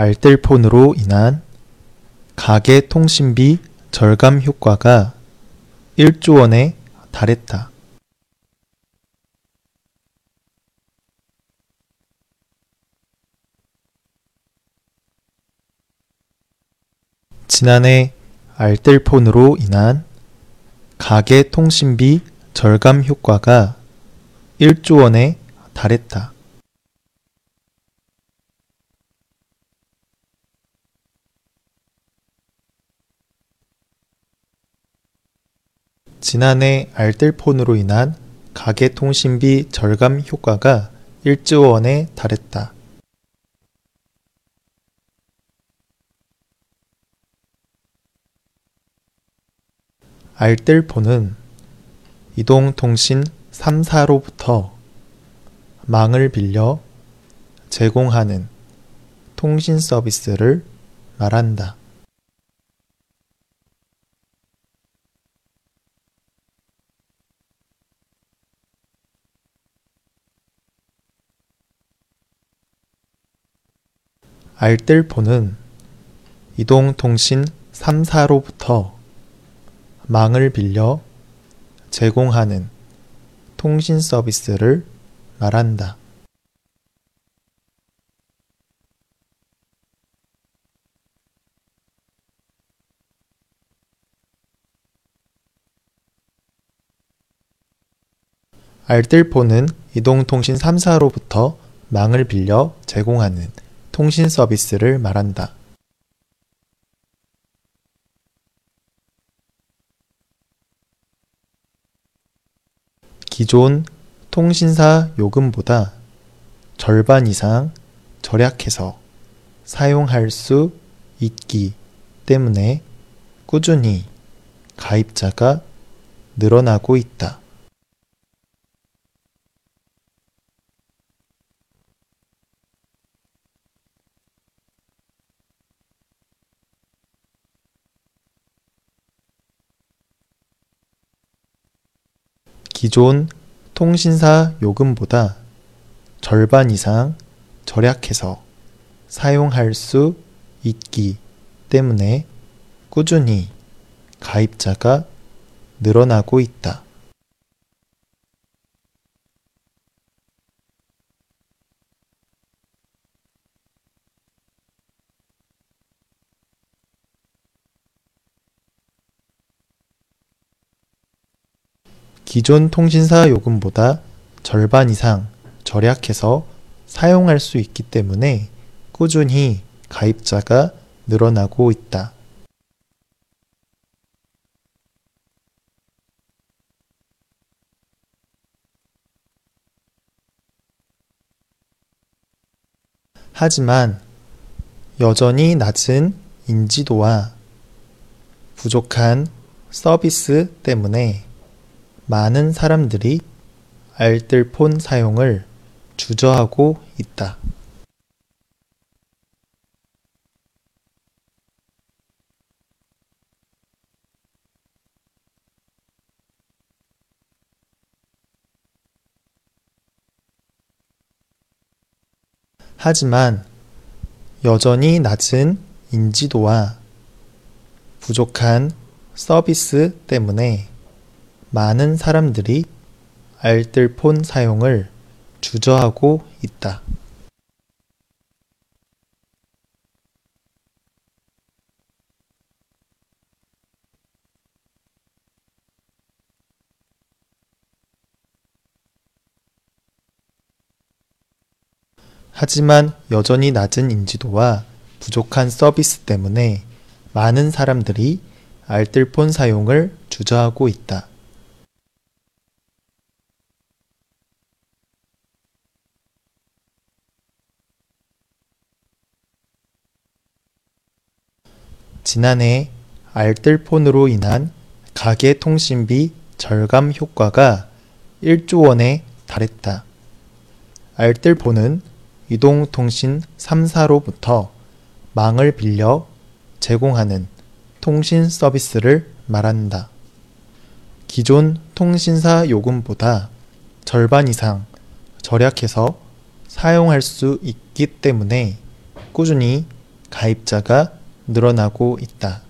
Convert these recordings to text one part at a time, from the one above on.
알뜰폰으로 인한 가계 통신비 절감 효과가 1조 원에 달했다. 지난해 알뜰폰으로 인한 가계 통신비 절감 효과가 1조 원에 달했다. 지난해 알뜰폰으로 인한 가계 통신비 절감 효과가 1조 원에 달했다. 알뜰폰은 이동통신 3사로부터 망을 빌려 제공하는 통신 서비스를 말한다. 알뜰폰은 이동통신 3사로부터 망을 빌려 제공하는 통신 서비스를 말한다. 알뜰폰은 이동통신 3사로부터 망을 빌려 제공하는 통신 서비스를 말한다. 기존 통신사 요금보다 절반 이상 절약해서 사용할 수 있기 때문에 꾸준히 가입자가 늘어나고 있다. 기존 통신사 요금보다 절반 이상 절약해서 사용할 수 있기 때문에 꾸준히 가입자가 늘어나고 있다. 기존 통신사 요금보다 절반 이상 절약해서 사용할 수 있기 때문에 꾸준히 가입자가 늘어나고 있다. 하지만 여전히 낮은 인지도와 부족한 서비스 때문에 많은 사람들이 알뜰폰 사용을 주저하고 있다. 하지만 여전히 낮은 인지도와 부족한 서비스 때문에 많은 사람들이 알뜰폰 사용을 주저하고 있다. 하지만 여전히 낮은 인지도와 부족한 서비스 때문에 많은 사람들이 알뜰폰 사용을 주저하고 있다. 지난해 알뜰폰으로 인한 가계 통신비 절감 효과가 1조 원에 달했다. 알뜰폰은 이동통신 3사로부터 망을 빌려 제공하는 통신 서비스를 말한다. 기존 통신사 요금보다 절반 이상 절약해서 사용할 수 있기 때문에 꾸준히 가입자가 늘어나고 있다.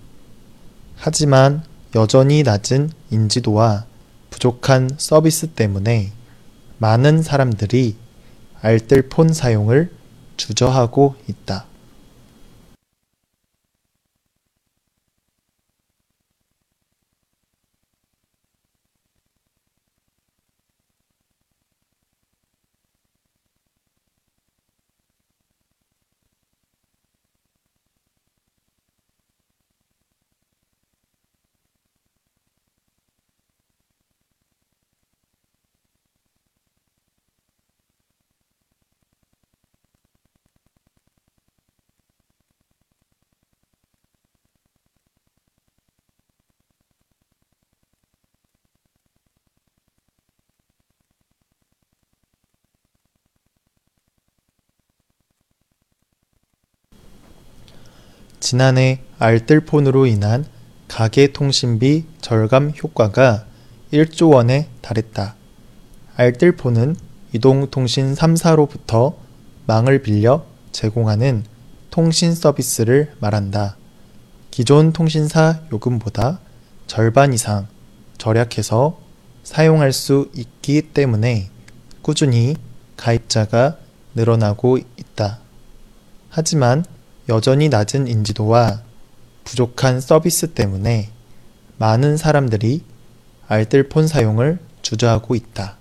하지만 여전히 낮은 인지도와 부족한 서비스 때문에 많은 사람들이 알뜰폰 사용을 주저하고 있다. 지난해 알뜰폰으로 인한 가계 통신비 절감 효과가 1조 원에 달했다. 알뜰폰은 이동통신 3사로부터 망을 빌려 제공하는 통신 서비스를 말한다. 기존 통신사 요금보다 절반 이상 절약해서 사용할 수 있기 때문에 꾸준히 가입자가 늘어나고 있다. 하지만 여전히 낮은 인지도와 부족한 서비스 때문에 많은 사람들이 알뜰폰 사용을 주저하고 있다.